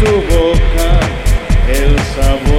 tu boca el sabor.